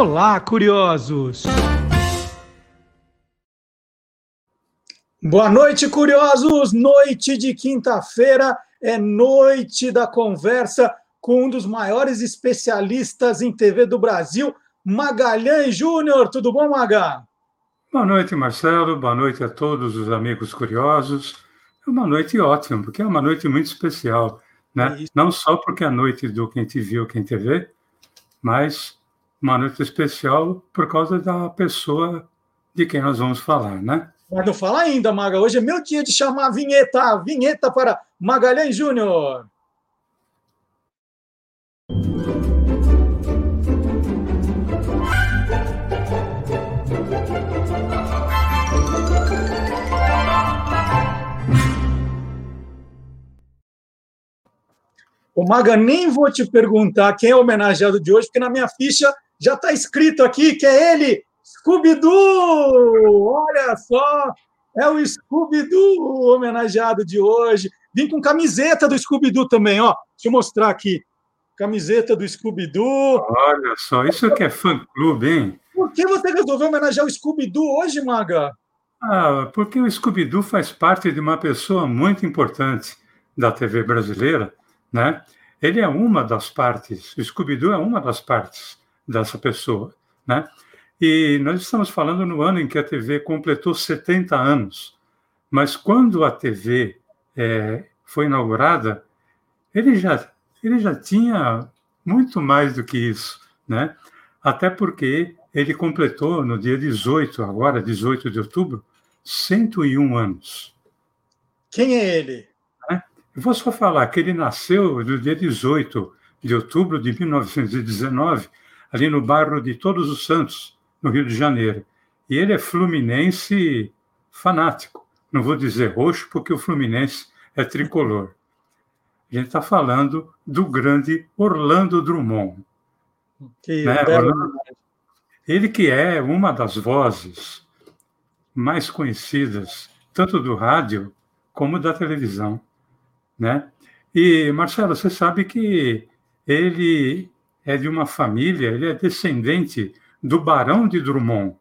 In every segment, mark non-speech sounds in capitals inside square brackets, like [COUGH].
Olá, curiosos! Boa noite, curiosos! Noite de quinta-feira é noite da conversa com um dos maiores especialistas em TV do Brasil, Magalhães Júnior. Tudo bom, Maga? Boa noite, Marcelo. Boa noite a todos os amigos curiosos. É uma noite ótima, porque é uma noite muito especial. Né? É Não só porque é a noite do Quem Te Viu, Quem Te Vê, mas uma noite especial por causa da pessoa de quem nós vamos falar, né? Mas não fala ainda, Maga. Hoje é meu dia de chamar a vinheta. A vinheta para Magalhães Júnior. O Maga, nem vou te perguntar quem é o homenageado de hoje, porque na minha ficha já está escrito aqui que é ele, Scooby-Doo! Olha só, é o Scooby-Doo homenageado de hoje. Vim com camiseta do Scooby-Doo também, ó. Deixa eu mostrar aqui. Camiseta do Scooby-Doo. Olha só, isso que é fã-clube, hein? Por que você resolveu homenagear o Scooby-Doo hoje, Maga? Ah, porque o Scooby-Doo faz parte de uma pessoa muito importante da TV brasileira, né? Ele é uma das partes, o Scooby-Doo é uma das partes dessa pessoa, né? E nós estamos falando no ano em que a TV completou 70 anos, mas quando a TV é, foi inaugurada, ele já, ele já tinha muito mais do que isso, né? Até porque ele completou no dia 18, agora 18 de outubro, 101 anos. Quem é ele? Eu vou só falar que ele nasceu no dia 18 de outubro de 1919, ali no bairro de Todos os Santos, no Rio de Janeiro. E ele é fluminense fanático. Não vou dizer roxo, porque o Fluminense é tricolor. A gente está falando do grande Orlando Drummond. Que né? Orlando, ele que é uma das vozes mais conhecidas, tanto do rádio como da televisão. Né? E, Marcelo, você sabe que ele é de uma família, ele é descendente do Barão de Drummond.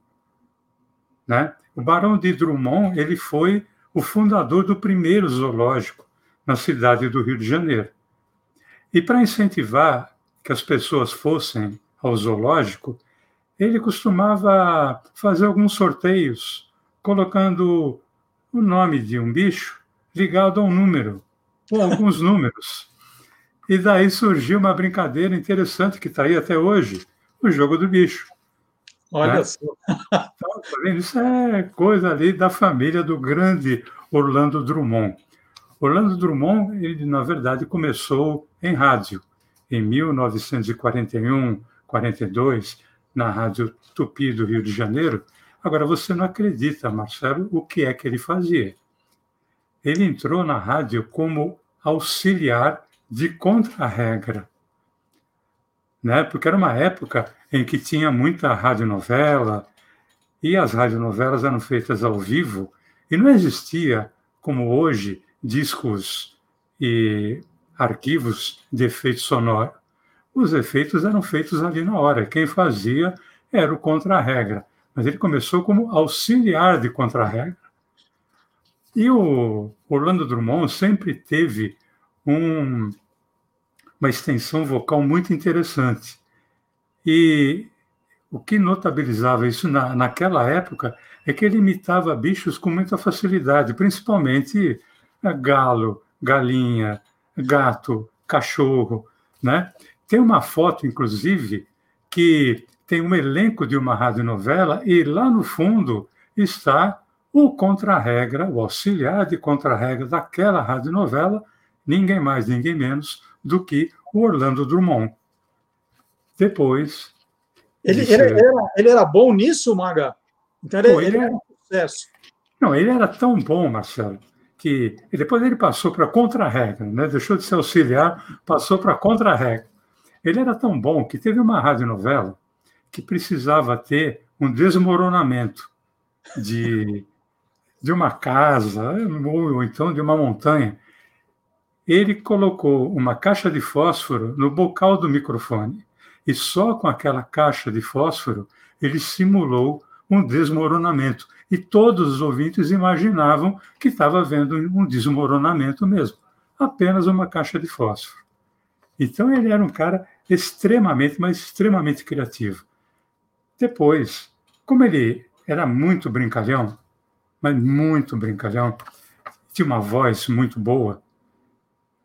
Né? O Barão de Drummond ele foi o fundador do primeiro zoológico na cidade do Rio de Janeiro. E para incentivar que as pessoas fossem ao zoológico, ele costumava fazer alguns sorteios, colocando o nome de um bicho ligado a um número com alguns números. E daí surgiu uma brincadeira interessante que está aí até hoje, o jogo do bicho. Olha né? só. Então, tá isso é coisa ali da família do grande Orlando Drummond. Orlando Drummond, ele na verdade começou em rádio, em 1941, 42, na Rádio Tupi do Rio de Janeiro. Agora, você não acredita, Marcelo, o que é que ele fazia ele entrou na rádio como auxiliar de contra-regra. Né? Porque era uma época em que tinha muita radionovela, e as radionovelas eram feitas ao vivo, e não existia, como hoje, discos e arquivos de efeito sonoro. Os efeitos eram feitos ali na hora. Quem fazia era o contra-regra. Mas ele começou como auxiliar de contra-regra. E o Orlando Drummond sempre teve um, uma extensão vocal muito interessante. E o que notabilizava isso na, naquela época é que ele imitava bichos com muita facilidade, principalmente eh, galo, galinha, gato, cachorro, né? Tem uma foto, inclusive, que tem um elenco de uma radionovela e lá no fundo está o contra-regra, o auxiliar de contra-regra daquela radionovela, ninguém mais, ninguém menos do que o Orlando Drummond. Depois. Ele, ele, era, ele era bom nisso, Maga? Então ele, Pô, ele, era um sucesso. Não, ele era tão bom, Marcelo, que depois ele passou para contra-regra, né? deixou de ser auxiliar, passou para contra-regra. Ele era tão bom que teve uma radionovela que precisava ter um desmoronamento de de uma casa, ou então de uma montanha, ele colocou uma caixa de fósforo no bocal do microfone. E só com aquela caixa de fósforo ele simulou um desmoronamento. E todos os ouvintes imaginavam que estava havendo um desmoronamento mesmo. Apenas uma caixa de fósforo. Então ele era um cara extremamente, mas extremamente criativo. Depois, como ele era muito brincalhão, mas muito brincalhão, tinha uma voz muito boa,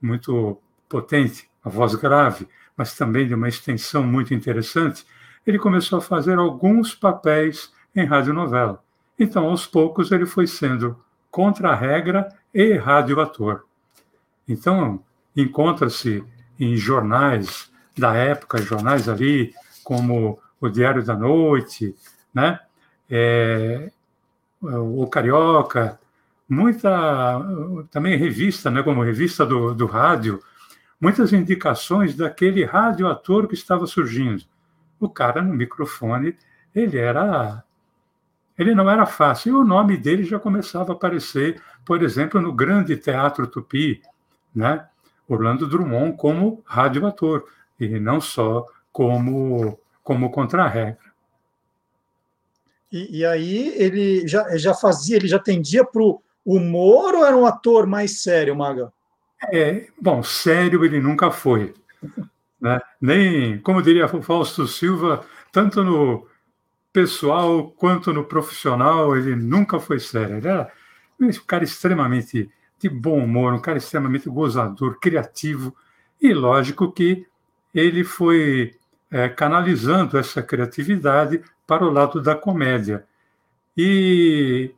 muito potente, a voz grave, mas também de uma extensão muito interessante, ele começou a fazer alguns papéis em radionovela. Então, aos poucos, ele foi sendo contra-regra e radioator. Então, encontra-se em jornais da época, jornais ali como o Diário da Noite, né? É, o Carioca, muita também revista, né, como revista do, do rádio, muitas indicações daquele radioator que estava surgindo. O cara no microfone, ele era ele não era fácil. E o nome dele já começava a aparecer, por exemplo, no Grande Teatro Tupi, né? Orlando Drummond como radioator, e não só como, como contra-regra. E, e, aí ele já, já fazia, ele já tendia para o humor ou era um ator mais sério, Maga? É, bom, sério ele nunca foi. Né? Nem, como diria Fausto Silva, tanto no pessoal quanto no profissional, ele nunca foi sério. Ele era um cara extremamente de bom humor, um cara extremamente gozador, criativo, e lógico que ele foi é, canalizando essa criatividade para o lado da comédia. E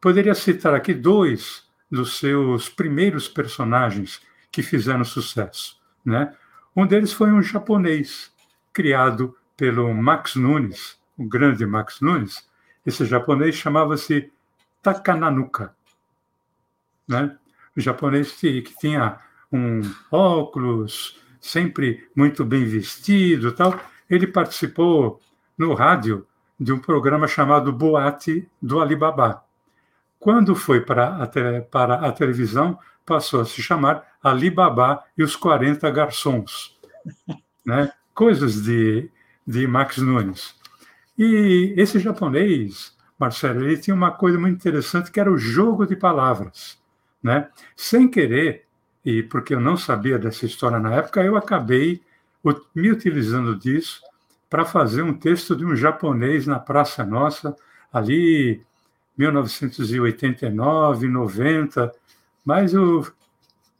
poderia citar aqui dois dos seus primeiros personagens que fizeram sucesso. Né? Um deles foi um japonês criado pelo Max Nunes, o grande Max Nunes. Esse japonês chamava-se Takananuka. Né? O japonês que, tinha um óculos, sempre muito bem vestido, tal. Ele participou no rádio de um programa chamado Boate do Alibaba. Quando foi para a, para a televisão, passou a se chamar Alibaba e os 40 Garçons. Né? Coisas de, de Max Nunes. E esse japonês, Marcelo, ele tinha uma coisa muito interessante que era o jogo de palavras. Né? Sem querer, e porque eu não sabia dessa história na época, eu acabei me utilizando disso para fazer um texto de um japonês na Praça Nossa, ali 1989, 90, mas eu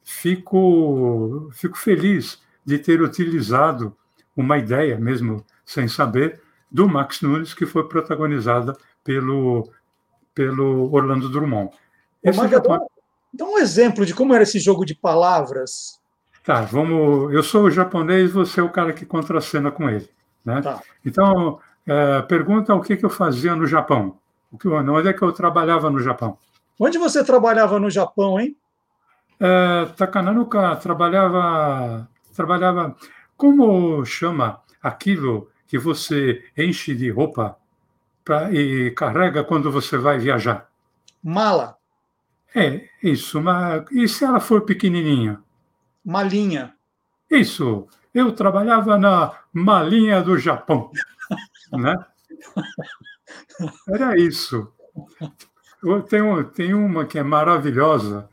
fico, fico feliz de ter utilizado uma ideia, mesmo sem saber, do Max Nunes, que foi protagonizada pelo, pelo Orlando Drummond. Esse Japão... Dá um exemplo de como era esse jogo de palavras. Tá, vamos. Eu sou o japonês, você é o cara que contracena com ele. Né? Tá. Então, é, pergunta o que, que eu fazia no Japão. O que, onde é que eu trabalhava no Japão? Onde você trabalhava no Japão, hein? É, Takananuka trabalhava, trabalhava. Como chama aquilo que você enche de roupa pra, e carrega quando você vai viajar? Mala. É, isso. Mas, e se ela for pequenininha? Malinha. Isso. Eu trabalhava na Malinha do Japão. [LAUGHS] né? Era isso. Tem, tem uma que é maravilhosa,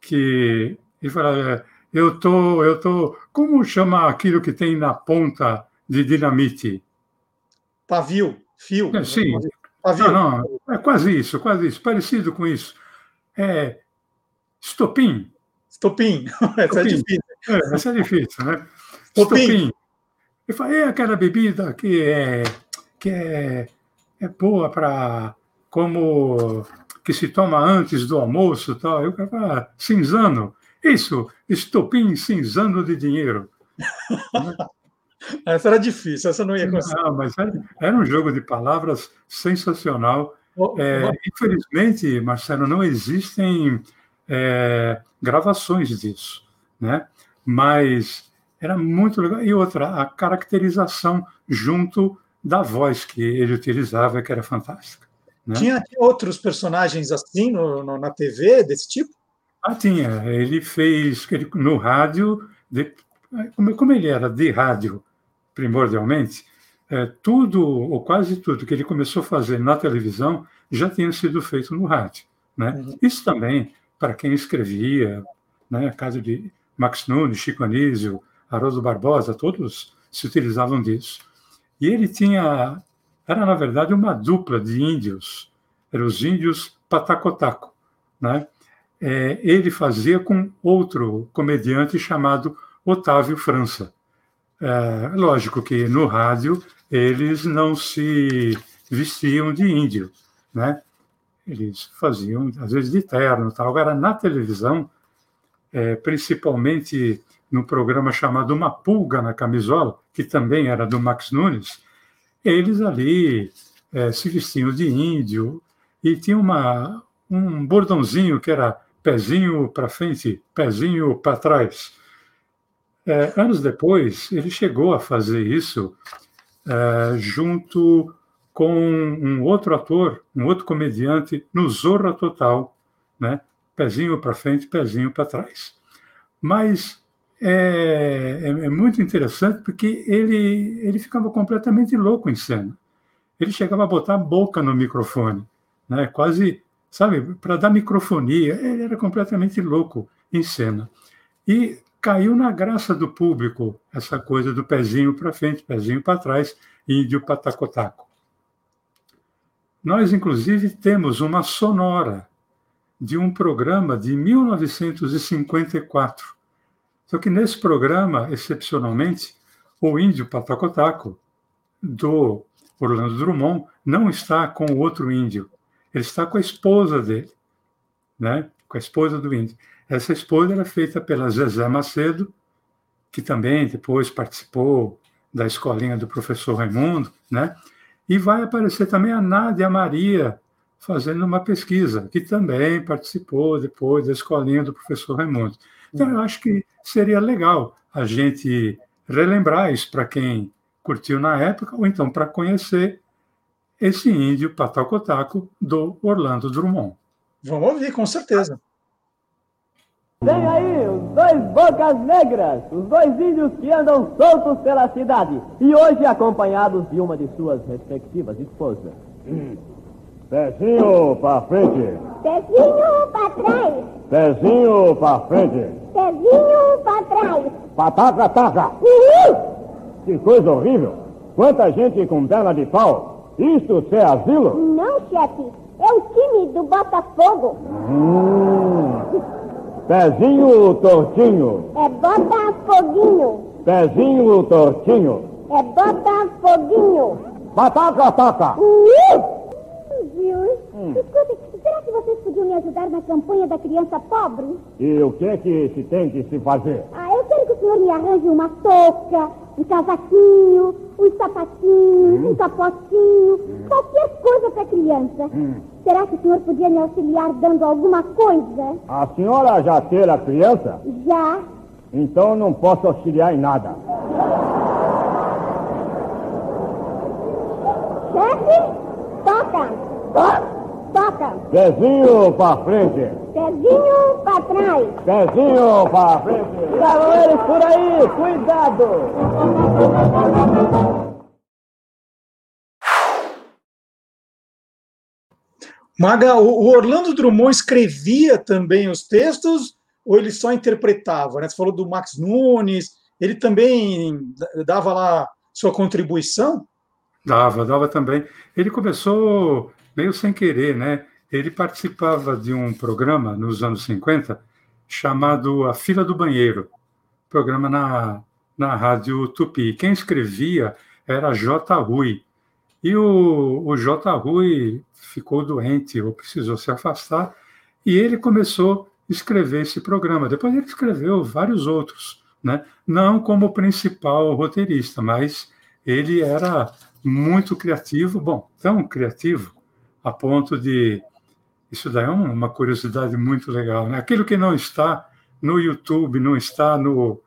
que ele fala, é, eu tô, eu tô, como chama aquilo que tem na ponta de dinamite? Pavio, fio. É, sim. Pavio. Não, não, é quase isso, quase isso, parecido com isso. É estopim. Estopim, [LAUGHS] essa é difícil. É, essa é difícil, né? Estopim. estopim. Eu falei, é aquela bebida que é, que é, é boa para como que se toma antes do almoço tal. Eu falei, ah, cinzano. Isso, estopim cinzano de dinheiro. [LAUGHS] essa era difícil, essa não ia conseguir. Não, mas era, era um jogo de palavras sensacional. É, infelizmente, Marcelo, não existem é, gravações disso, né? Mas era muito legal. E outra, a caracterização junto da voz que ele utilizava, que era fantástica. Né? Tinha outros personagens assim no, no, na TV, desse tipo? Ah, tinha. Ele fez ele, no rádio, de, como, como ele era de rádio, primordialmente, é, tudo, ou quase tudo, que ele começou a fazer na televisão já tinha sido feito no rádio. Né? Uhum. Isso também, para quem escrevia, né, caso de Max Nunes, Chico Anísio, Haroldo Barbosa, todos se utilizavam disso. E ele tinha, era na verdade uma dupla de índios, eram os índios Patacotaco. Né? É, ele fazia com outro comediante chamado Otávio França. É, lógico que no rádio eles não se vestiam de índio, né? Eles faziam, às vezes, de terno. Tal. Agora, na televisão, é, principalmente no programa chamado Uma Pulga na Camisola, que também era do Max Nunes, eles ali é, se vestiam de índio e tinha uma, um bordãozinho que era pezinho para frente, pezinho para trás. É, anos depois, ele chegou a fazer isso é, junto com um outro ator, um outro comediante, no Zorra Total, né? pezinho para frente, pezinho para trás. Mas é, é, é, muito interessante porque ele, ele ficava completamente louco em cena. Ele chegava a botar a boca no microfone, né? quase, sabe, para dar microfonia. Ele era completamente louco em cena. E caiu na graça do público essa coisa do pezinho para frente, pezinho para trás, índio patacotaco. Nós, inclusive, temos uma sonora de um programa de 1954. Só que nesse programa, excepcionalmente, o índio patacotaco do Orlando Drummond não está com o outro índio, ele está com a esposa dele, né? com a esposa do índio. Essa esposa era feita pela Zezé Macedo, que também depois participou da escolinha do professor Raimundo, né? E vai aparecer também a Nádia Maria fazendo uma pesquisa, que também participou depois da escolinha do professor Raimundo. Então, eu acho que seria legal a gente relembrar isso para quem curtiu na época, ou então para conhecer esse índio patacotaco do Orlando Drummond. Vamos ouvir, com certeza. Vem aí os dois bocas negras, os dois índios que andam soltos pela cidade e hoje acompanhados de uma de suas respectivas esposas. Pezinho pra frente. Pezinho pra trás. Pezinho pra frente. Pezinho pra trás. Pataca, taca. Uhul. Que coisa horrível. Quanta gente com perna de pau. Isto é asilo? Não, chefe. É o time do Botafogo. Hum. Pezinho tortinho. É Botafoguinho. Pezinho tortinho. É Botafoguinho. Pataca, taca. Uhul. Hum. escuta, será que vocês podiam me ajudar na campanha da criança pobre? E o que é que se tem que se fazer? Ah, eu quero que o senhor me arranje uma touca, um casaquinho, um sapatinho, hum. um capotinho, hum. qualquer coisa para criança. Hum. Será que o senhor podia me auxiliar dando alguma coisa? A senhora já ter a criança? Já. Então não posso auxiliar em nada. Chefe, toca. Toca. Pezinho pra frente. Pezinho pra trás. Pezinho pra frente. Cavaleiros por aí, cuidado. Maga, o Orlando Drummond escrevia também os textos ou ele só interpretava? Né? Você falou do Max Nunes, ele também dava lá sua contribuição? Dava, dava também. Ele começou meio sem querer, né? Ele participava de um programa nos anos 50 chamado A Fila do Banheiro, programa na, na Rádio Tupi. Quem escrevia era J. Rui. E o, o J. Rui ficou doente ou precisou se afastar, e ele começou a escrever esse programa. Depois ele escreveu vários outros, né? não como principal roteirista, mas ele era muito criativo, bom, tão criativo a ponto de. Isso daí é uma curiosidade muito legal. Né? Aquilo que não está no YouTube, não está no,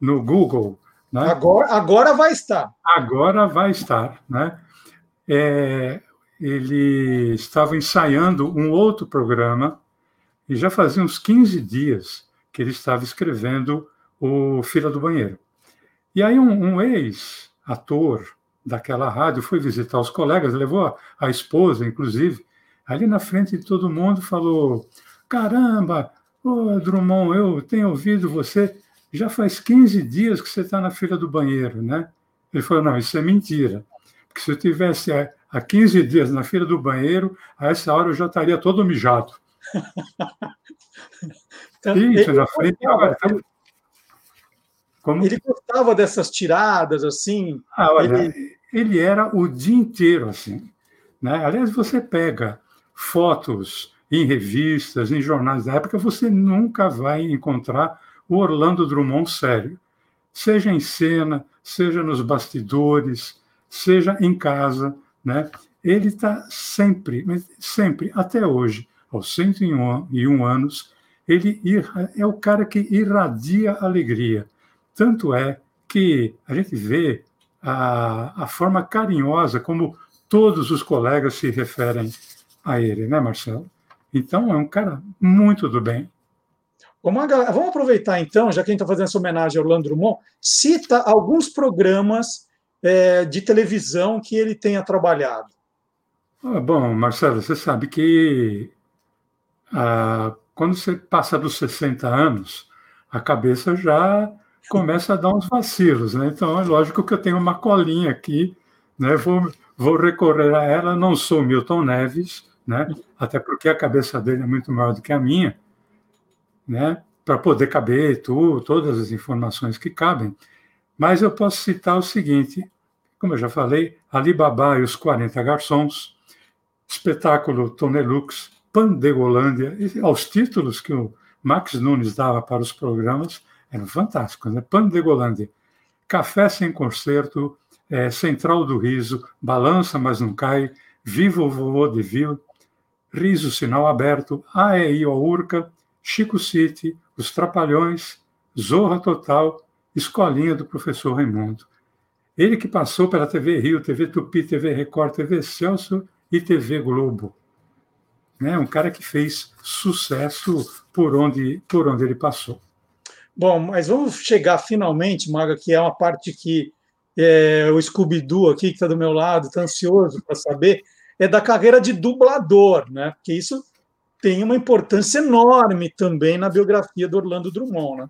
no Google. Né? Agora, agora vai estar. Agora vai estar. Né? É, ele estava ensaiando um outro programa e já fazia uns 15 dias que ele estava escrevendo o Fila do Banheiro. E aí um, um ex ator daquela rádio, foi visitar os colegas, levou a, a esposa, inclusive, ali na frente de todo mundo, falou: Caramba, ô Drummond, eu tenho ouvido você, já faz 15 dias que você está na fila do banheiro, né? Ele falou: Não, isso é mentira. Porque se eu tivesse há 15 dias na fila do banheiro, a essa hora eu já estaria todo mijado. [LAUGHS] então, Isso, na frente. Agora, então, como... Ele gostava dessas tiradas, assim. Ah, olha, ele... ele... era o dia inteiro assim. Né? Aliás, você pega fotos em revistas, em jornais da época, você nunca vai encontrar o Orlando Drummond sério. Seja em cena, seja nos bastidores, seja em casa, né? Ele está sempre, sempre, até hoje, aos 101 anos, ele é o cara que irradia alegria. Tanto é que a gente vê a, a forma carinhosa como todos os colegas se referem a ele, né, Marcelo? Então, é um cara muito do bem. Ô, Maga, vamos aproveitar então, já que a gente está fazendo essa homenagem ao Orlando Drummond, cita alguns programas é, de televisão que ele tenha trabalhado. Ah, bom, Marcelo, você sabe que ah, quando você passa dos 60 anos, a cabeça já começa a dar uns vacilos, né? Então é lógico que eu tenho uma colinha aqui, né? Vou, vou recorrer a ela. Não sou Milton Neves, né? Até porque a cabeça dele é muito maior do que a minha, né? Para poder caber tudo, todas as informações que cabem. Mas eu posso citar o seguinte: como eu já falei, Alibaba e os 40 Garçons, espetáculo Tonelux, Pandegolândia, aos títulos que o Max Nunes dava para os programas, eram fantásticos, né? Pandegolândia, Café Sem Concerto, é, Central do Riso, Balança Mas Não Cai, Viva o Vovô de Vil, Riso Sinal Aberto, AEI Urca, Chico City, Os Trapalhões, Zorra Total, Escolinha do Professor Raimundo. Ele que passou pela TV Rio, TV Tupi, TV Record, TV Celso e TV Globo. Né? Um cara que fez sucesso por onde, por onde ele passou. Bom, mas vamos chegar finalmente, Maga, que é uma parte que é, o Scooby-Doo aqui, que está do meu lado, está ansioso para saber, é da carreira de dublador, né? Porque isso tem uma importância enorme também na biografia do Orlando Drummond, né?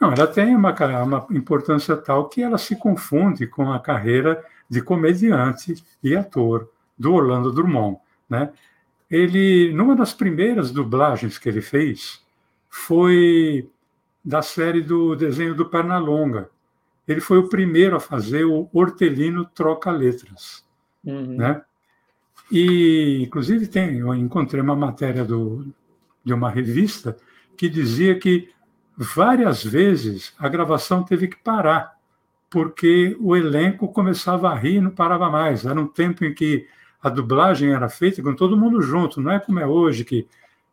Não, ela tem uma, uma importância tal que ela se confunde com a carreira de comediante e ator do Orlando Drummond. Né? Ele, numa das primeiras dublagens que ele fez, foi da série do desenho do Pernalonga. Ele foi o primeiro a fazer o Hortelino Troca Letras. Uhum. Né? E, inclusive, tem, eu encontrei uma matéria do, de uma revista que dizia que várias vezes a gravação teve que parar, porque o elenco começava a rir e não parava mais. Era um tempo em que a dublagem era feita com todo mundo junto, não é como é hoje, que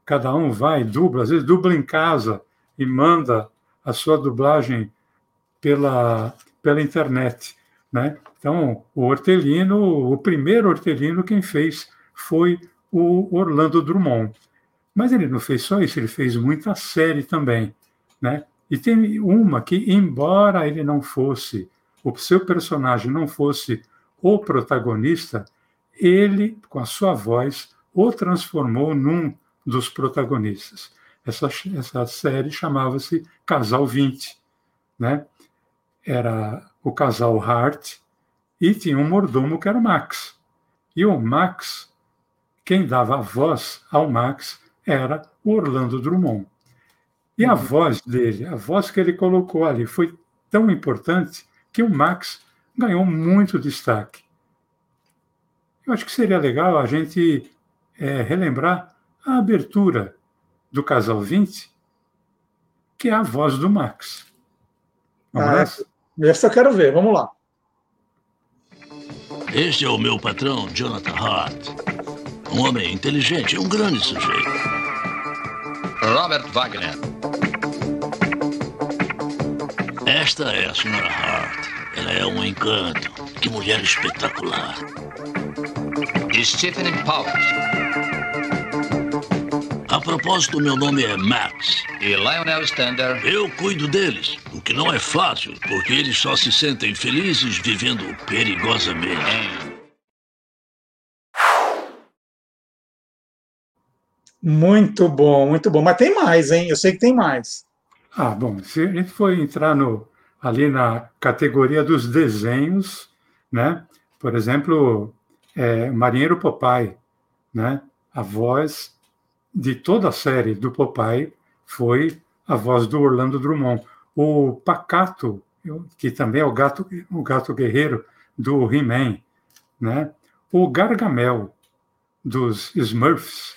cada um vai, dubla, às vezes dubla em casa e manda a sua dublagem pela, pela internet. Né? Então, o Hortelino, o primeiro Hortelino, quem fez foi o Orlando Drummond. Mas ele não fez só isso, ele fez muita série também. Né? E tem uma que, embora ele não fosse, o seu personagem não fosse o protagonista, ele, com a sua voz, o transformou num dos protagonistas. Essa, essa série chamava-se Casal 20. Né? Era o casal Hart e tinha um mordomo que era o Max. E o Max, quem dava a voz ao Max era o Orlando Drummond. E a voz dele, a voz que ele colocou ali, foi tão importante que o Max ganhou muito destaque. Eu acho que seria legal a gente é, relembrar a abertura do Casal 20, que é a voz do Max. Vamos ah, essa? essa eu quero ver, vamos lá. Este é o meu patrão, Jonathan Hart. Um homem inteligente, um grande sujeito. Robert Wagner. Esta é a senhora Hart. Ela é um encanto. Que mulher espetacular. Stephen Powers. A propósito, meu nome é Max. E Lionel Stander. Eu cuido deles que não é fácil, porque eles só se sentem felizes vivendo perigosamente. Muito bom, muito bom. Mas tem mais, hein? Eu sei que tem mais. Ah, bom, se a gente for entrar no, ali na categoria dos desenhos, né? Por exemplo, é, Marinheiro Popeye, né? A voz de toda a série do Popeye foi a voz do Orlando Drummond. O Pacato, que também é o gato, o gato guerreiro do He-Man, né? O Gargamel dos Smurfs,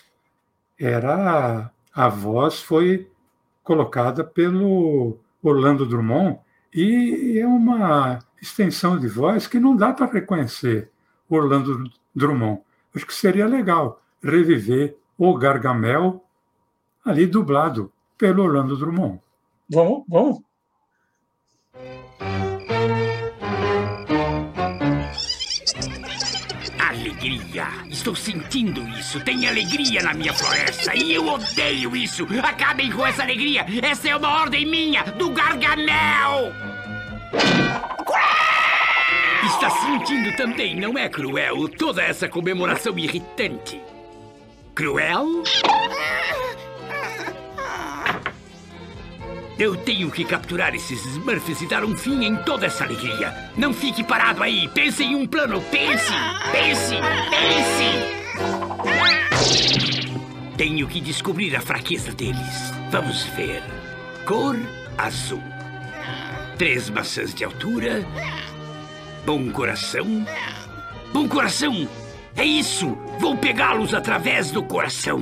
era a voz foi colocada pelo Orlando Drummond e é uma extensão de voz que não dá para reconhecer Orlando Drummond. Acho que seria legal reviver o Gargamel ali dublado pelo Orlando Drummond. Vamos, vamos. alegria. Estou sentindo isso. Tem alegria na minha floresta e eu odeio isso. Acabem com essa alegria. Essa é uma ordem minha, do Gargamel. Está sentindo também, não é, Cruel? Toda essa comemoração irritante. Cruel? Eu tenho que capturar esses Smurfs e dar um fim em toda essa alegria. Não fique parado aí. Pense em um plano. Pense, pense, pense. Tenho que descobrir a fraqueza deles. Vamos ver. Cor azul. Três maçãs de altura. Bom coração. Bom coração! É isso! Vou pegá-los através do coração.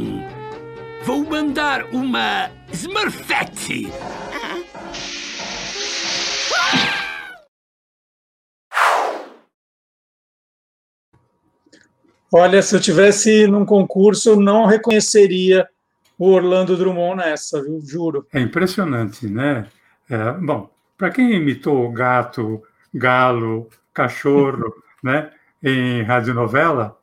Vou mandar uma Smurfette! Olha, se eu tivesse num concurso, eu não reconheceria o Orlando Drummond nessa, viu? Juro. É impressionante, né? É, bom, para quem imitou gato, galo, cachorro, [LAUGHS] né, em radionovela,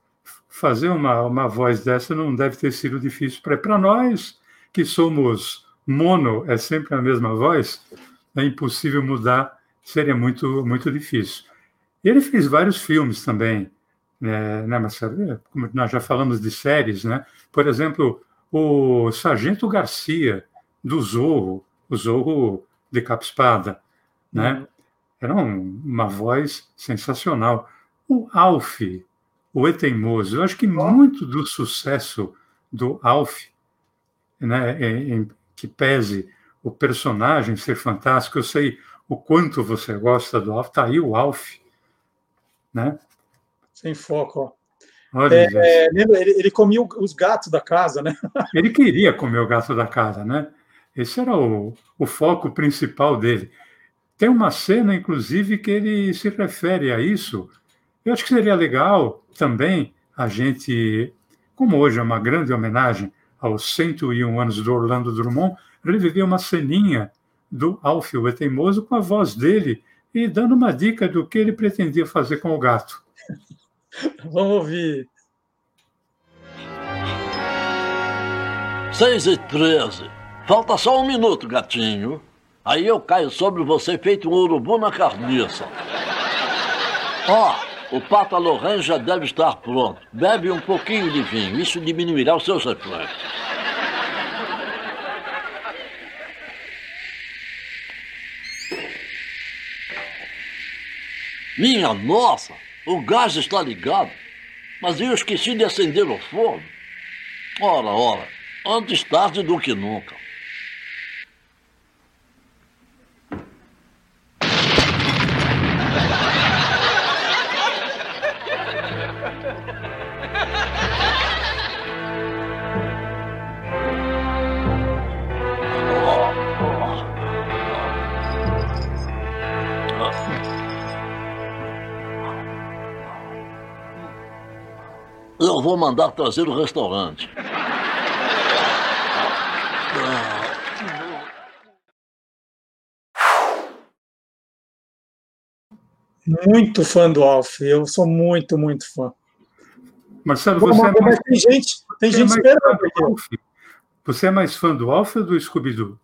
fazer uma, uma voz dessa não deve ter sido difícil. Para nós, que somos mono, é sempre a mesma voz, é impossível mudar, seria muito, muito difícil. Ele fez vários filmes também, né, né Marcelo? Como nós já falamos de séries, né? Por exemplo, o Sargento Garcia, do Zorro, o Zorro de capa espada, né? Uhum. Era um, uma voz sensacional. O Alf, o Eteimoso, eu acho que muito do sucesso do Alf, né, em, em, que pese o personagem ser fantástico, eu sei o quanto você gosta do Alf, está aí o Alf, né? Sem foco, ó. Olha, é, ele, ele, comia os gatos da casa, né? [LAUGHS] Ele queria comer o gato da casa, né? Esse era o, o foco principal dele. Tem uma cena, inclusive, que ele se refere a isso. Eu acho que seria legal também a gente, como hoje é uma grande homenagem aos 101 anos do Orlando Drummond, reviver uma ceninha do Alfio o Teimoso com a voz dele e dando uma dica do que ele pretendia fazer com o gato. [LAUGHS] Vamos ouvir. 6 e 13. Falta só um minuto, gatinho. Aí eu caio sobre você feito um urubu na carniça. Ó, oh, o Pata já deve estar pronto. Bebe um pouquinho de vinho, isso diminuirá os seus reflexos. Minha nossa, o gás está ligado, mas eu esqueci de acender o forno. Ora, ora, antes tarde do que nunca. Vou mandar trazer o restaurante. Muito fã do Alf. Eu sou muito, muito fã. Marcelo, você é mais... tem gente, tem gente é esperando. Você é mais fã do Alf ou do Scooby-Doo?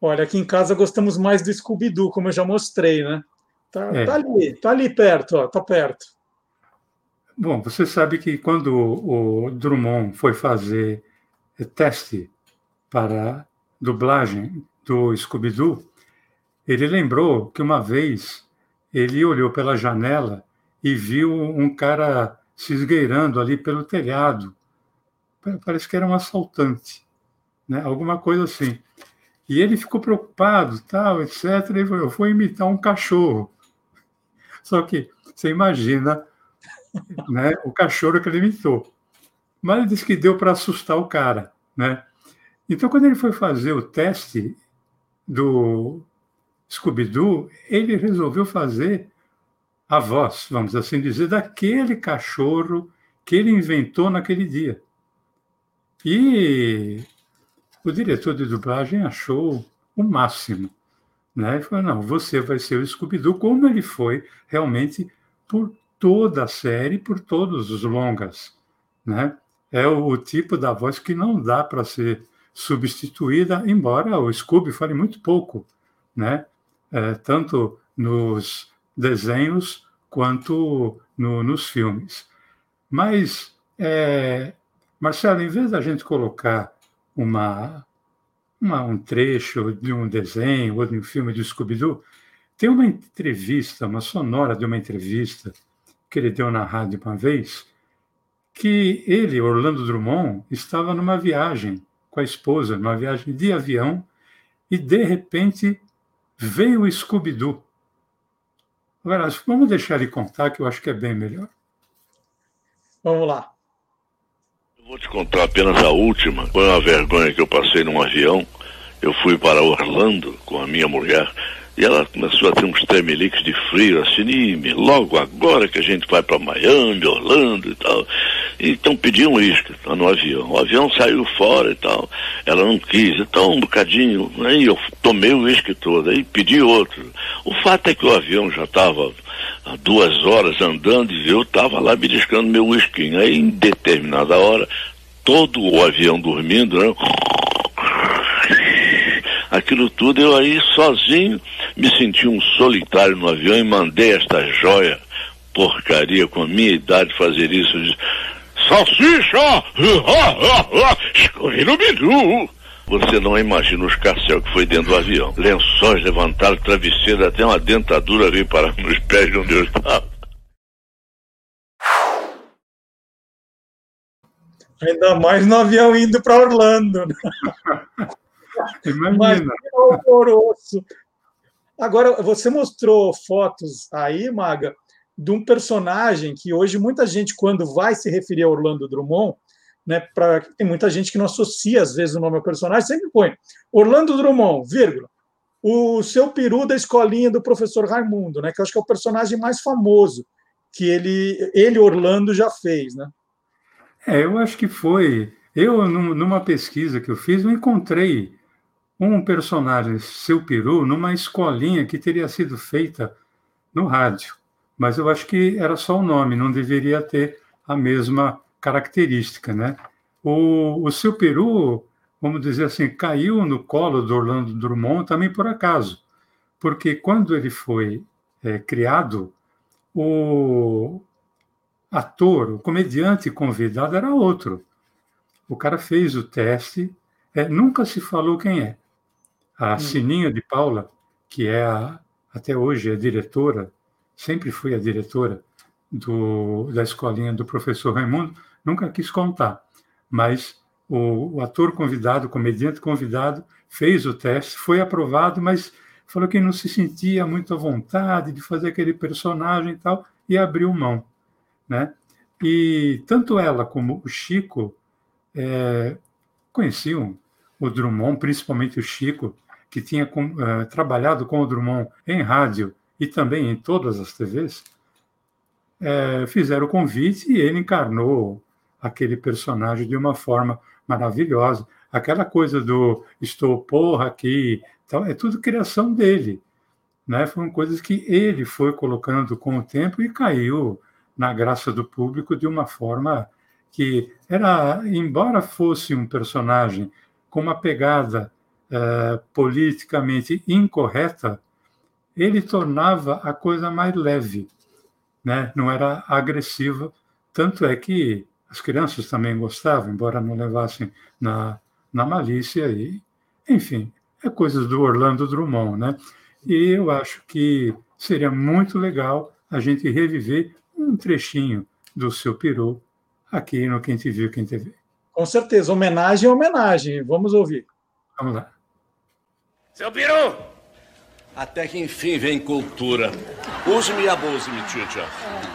Olha, aqui em casa gostamos mais do Scooby-Doo, como eu já mostrei, né? Tá, É. tá ali, tá ali perto, ó, tá perto. Bom, você sabe que quando o Drummond foi fazer teste para dublagem do Scooby-Doo, ele lembrou que uma vez ele olhou pela janela e viu um cara se esgueirando ali pelo telhado. Pa- Parece que era um assaltante, né? alguma coisa assim. E ele ficou preocupado, tal, etc. E eu vou imitar um cachorro. [LAUGHS] Só que você imagina [LAUGHS] né, o cachorro que ele imitou. Mas ele disse que deu para assustar o cara. Né? Então, quando ele foi fazer o teste do Scooby-Doo, ele resolveu fazer a voz, vamos assim dizer, daquele cachorro que ele inventou naquele dia. E o diretor de dublagem achou o máximo. Né? E falou: não, você vai ser o Scooby-Doo, como ele foi realmente por toda a série, por todos os longas. Né? É o tipo da voz que não dá para ser substituída, embora o Scooby fale muito pouco, né? É, tanto nos desenhos quanto no, nos filmes. Mas, é, Marcelo, em vez da gente colocar uma, uma, um trecho de um desenho ou de um filme do Scooby-Doo, tem uma entrevista, uma sonora de uma entrevista que ele deu na rádio uma vez, que ele, Orlando Drummond, estava numa viagem com a esposa, numa viagem de avião, e de repente veio o Scooby-Doo. Agora, vamos deixar ele contar, que eu acho que é bem melhor. Vamos lá. Eu vou te contar apenas a última. Foi uma vergonha que eu passei num avião. Eu fui para Orlando com a minha mulher e ela começou a ter uns tremeliques de frio, assim, logo agora que a gente vai para Miami, Orlando e tal. Então pedi um uísque tá, no avião. O avião saiu fora e tal. Ela não quis, então um bocadinho. Aí eu tomei o uísque todo, aí pedi outro. O fato é que o avião já estava duas horas andando e eu estava lá beliscando meu uísquinho. Aí em determinada hora, todo o avião dormindo, né? Aquilo tudo, eu aí sozinho me senti um solitário no avião e mandei esta joia, porcaria, com a minha idade fazer isso. Eu disse, Salsicha! [LAUGHS] Escorri no bidu! Você não imagina os carcel que foi dentro do avião. Lençóis levantaram, travesseiro, até uma dentadura veio parar nos pés de onde eu estava. Ainda mais no avião indo para Orlando. [LAUGHS] Imagina. Horroroso. Agora, você mostrou fotos aí, Maga, de um personagem que hoje muita gente, quando vai se referir a Orlando Drummond, né, pra, tem muita gente que não associa, às vezes, o nome ao personagem, sempre põe Orlando Drummond, vírgula, o seu peru da escolinha do professor Raimundo, né, que eu acho que é o personagem mais famoso que ele, ele Orlando, já fez. Né? É, eu acho que foi. Eu, numa pesquisa que eu fiz, eu encontrei um personagem, seu peru, numa escolinha que teria sido feita no rádio. Mas eu acho que era só o nome, não deveria ter a mesma característica, né? O, o seu peru, vamos dizer assim, caiu no colo do Orlando Drummond também por acaso, porque quando ele foi é, criado, o ator, o comediante convidado era outro. O cara fez o teste, é, nunca se falou quem é. A Sininho de Paula, que é a, até hoje a diretora, sempre foi a diretora do, da escolinha do professor Raimundo, nunca quis contar. Mas o, o, ator convidado, o comediante convidado, fez o teste, foi aprovado, mas falou que não se sentia muito à vontade de fazer aquele personagem e tal, e abriu mão. Né? E tanto ela como o Chico é, conheciam o Drummond, principalmente o Chico, que tinha uh, trabalhado com o Drummond em rádio e também em todas as TVs, é, fizeram o convite e ele encarnou aquele personagem de uma forma maravilhosa. Aquela coisa do estou porra aqui, tal, é tudo criação dele. Né? Foram coisas que ele foi colocando com o tempo e caiu na graça do público de uma forma que era, embora fosse um personagem com uma pegada é, politicamente incorreta, ele tornava a coisa mais leve, né? não era agressiva. Tanto é que as crianças também gostavam, embora não levassem na, na malícia. E, enfim, é coisas do Orlando Drummond. Né? E eu acho que seria muito legal a gente reviver um trechinho do seu peru aqui no Quem Te Viu, Quem Te Vê. Com certeza, homenagem é homenagem. Vamos ouvir. Vamos lá. Seu peru! Até que enfim vem cultura. Use-me e abuse-me, Tchutcha.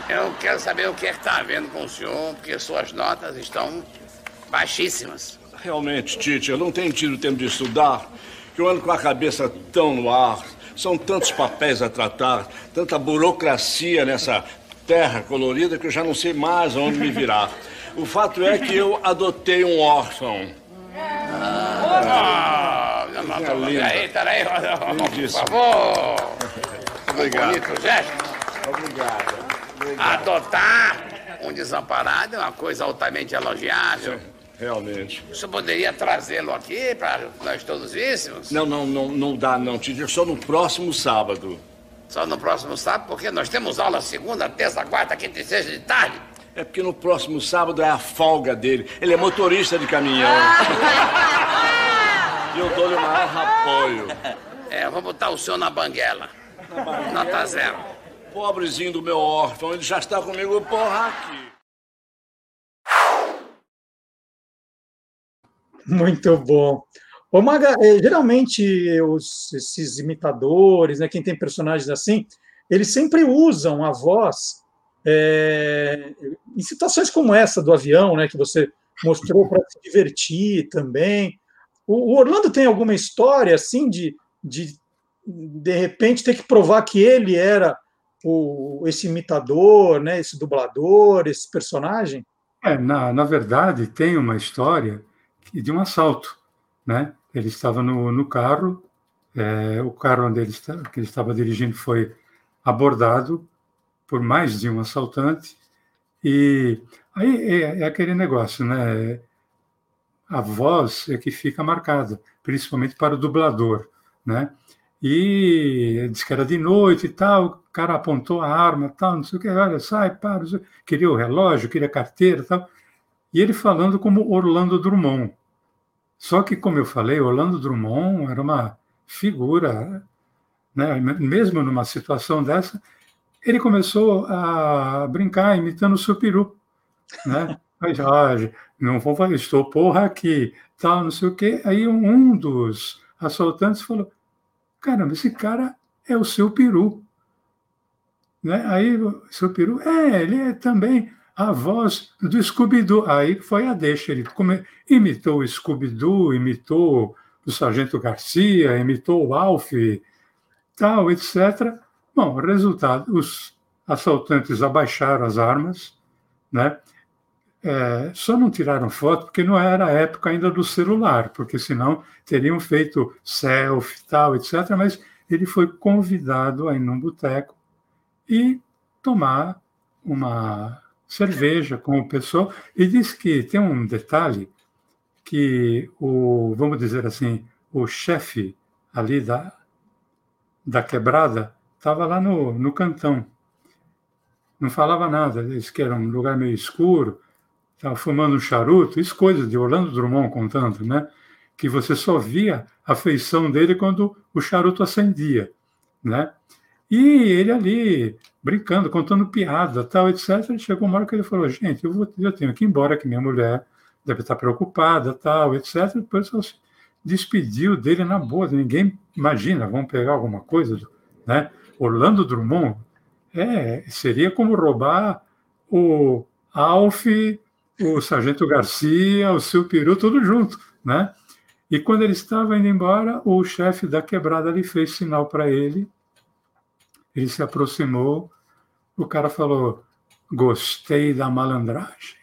Eu quero saber o que é que está havendo com o senhor, porque suas notas estão baixíssimas. Realmente, Tite, eu não tenho tido tempo de estudar, que eu ando com a cabeça tão no ar. São tantos papéis a tratar, tanta burocracia nessa terra colorida que eu já não sei mais aonde me virar. O fato é que eu adotei um órfão. Ah, não, não, peraí, peraí, por favor. Obrigado. Bonito gesto. Obrigado. Adotar um desamparado é uma coisa altamente elogiável. Realmente. O senhor poderia trazê-lo aqui para nós todos víssemos? Não, não, não, não dá, não, Tite. Só no próximo sábado. Só no próximo sábado, porque nós temos aula segunda, terça, quarta, quinta e sexta de tarde. É porque no próximo sábado é a folga dele. Ele é motorista de caminhão. [LAUGHS] E eu dou-lhe o maior apoio. É, eu vou botar o senhor na banguela. Nota zero. Pobrezinho do meu órfão, ele já está comigo, porra, aqui. Muito bom. Ô, Maga, eh, geralmente os, esses imitadores, né, quem tem personagens assim, eles sempre usam a voz é, em situações como essa do avião, né, que você mostrou para se divertir também. O, o, Orlando tem alguma história assim de, de de repente ter que provar que ele era o, esse imitador, né, esse dublador, esse personagem? É, na, na verdade, tem uma história de um assalto. Né? Ele estava no, no carro, é, o carro onde ele, está, que ele estava dirigindo foi abordado por mais de um assaltante, e aí é, é aquele negócio, né? A voz é que fica marcada, principalmente para o dublador, né? E disse que era de noite e tal, o cara apontou a arma, tal, não sei o que, olha, sai, para, queria o relógio, queria a carteira, tal. E ele falando como Orlando Drummond. Só que, como eu falei, Orlando Drummond era uma figura, né? mesmo numa situação dessa, ele começou a brincar imitando o seu peru. Né? [LAUGHS] Mas, ah, não vou falar, estou porra aqui, tal, não sei o quê. Aí um dos assaltantes falou, caramba, esse cara é o seu peru. Né? Aí o seu peru, é, ele é também a voz do Scooby-Doo. Aí foi a deixa. Ele come... imitou o Scooby-Doo, imitou o Sargento Garcia, imitou o Alf, tal, etc. Bom, resultado, os assaltantes abaixaram as armas, né? É, só não tiraram foto porque não era a época ainda do celular, porque senão teriam feito selfie, tal, etc. Mas ele foi convidado a ir num boteco e tomar uma cerveja com o pessoal e diz que tem um detalhe que o, vamos dizer assim, o chefe ali da, da quebrada estava lá no, no cantão. Não falava nada, disse que era um lugar meio escuro, estava fumando um charuto, isso coisas de Orlando Drummond contando, né? Que você só via a feição dele quando o charuto acendia, né? E ele ali, brincando, contando piada, tal, etc. Chegou uma hora que ele falou, gente, eu, vou, eu tenho que ir embora, que minha mulher deve estar preocupada, tal, etc. Depois ele se despediu dele na boa. Ninguém imagina, vão pegar alguma coisa, né? Orlando Drummond é, seria como roubar o Alf, o Sargento Garcia, o seu peru, tudo junto, né? E quando ele estava indo embora, o chefe da quebrada ali fez sinal para ele ele se aproximou, o cara falou: Gostei da malandragem.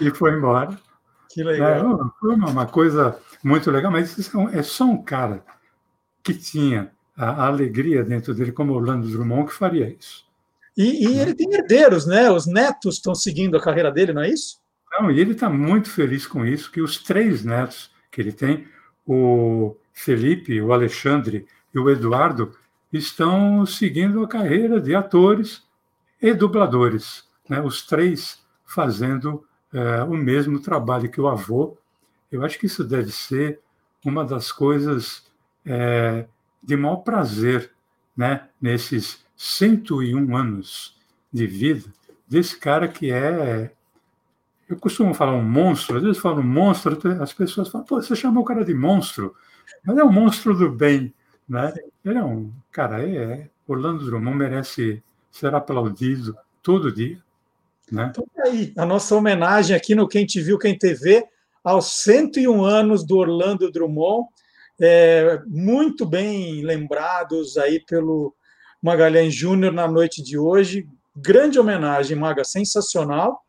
e foi embora. [LAUGHS] Que legal. É, foi uma, coisa muito legal, mas é, é só um cara que tinha a, alegria dentro dele, como Orlando Drummond, que faria isso. E, e ele tem herdeiros, né? Os netos estão seguindo a carreira dele, não é isso? Não, e ele está muito feliz com isso, que os três netos que ele tem, o Felipe, o Alexandre e o Eduardo estão seguindo a carreira de atores e dubladores, né? os três fazendo é, o mesmo trabalho que o avô. Eu acho que isso deve ser uma das coisas é, de maior prazer né? nesses 101 anos de vida desse cara que é. Eu costumo falar um monstro, às vezes falo um monstro, as pessoas falam, pô, você chamou o cara de monstro, mas é um monstro do bem, né? Ele é um. Cara, é. é Orlando Drummond merece ser aplaudido todo dia. Né? Então, tá aí, a nossa homenagem aqui no Quem Te Viu, Quem TV, aos 101 anos do Orlando Drummond, é, muito bem lembrados aí pelo Magalhães Júnior na noite de hoje. Grande homenagem, Maga, sensacional.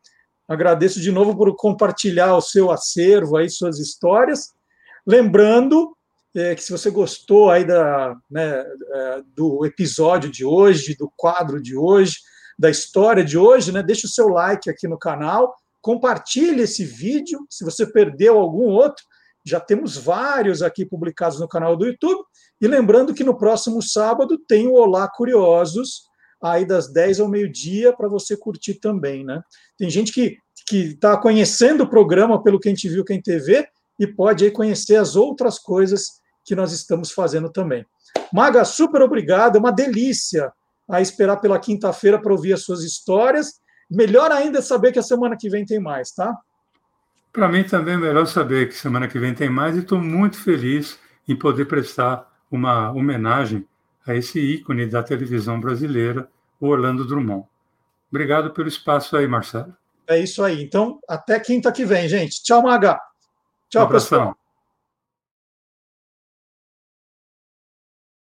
Agradeço de novo por compartilhar o seu acervo aí, suas histórias. Lembrando é, que se você gostou aí da, né, é, do episódio de hoje, do quadro de hoje, da história de hoje, né, deixe o seu like aqui no canal, compartilhe esse vídeo. Se você perdeu algum outro, já temos vários aqui publicados no canal do YouTube. E lembrando que no próximo sábado tem o Olá Curiosos, aí das 10 ao meio-dia, para você curtir também. Né? Tem gente que está conhecendo o programa pelo Quem Te Viu, Quem TV, e pode aí conhecer as outras coisas que nós estamos fazendo também. Maga, super obrigado, é uma delícia a esperar pela quinta-feira para ouvir as suas histórias. Melhor ainda saber que a semana que vem tem mais, tá? Para mim também é melhor saber que semana que vem tem mais e estou muito feliz em poder prestar uma homenagem a esse ícone da televisão brasileira, o Orlando Drummond. Obrigado pelo espaço aí, Marcelo. É isso aí. Então, até quinta que vem, gente. Tchau, Maga. Tchau, um pessoal.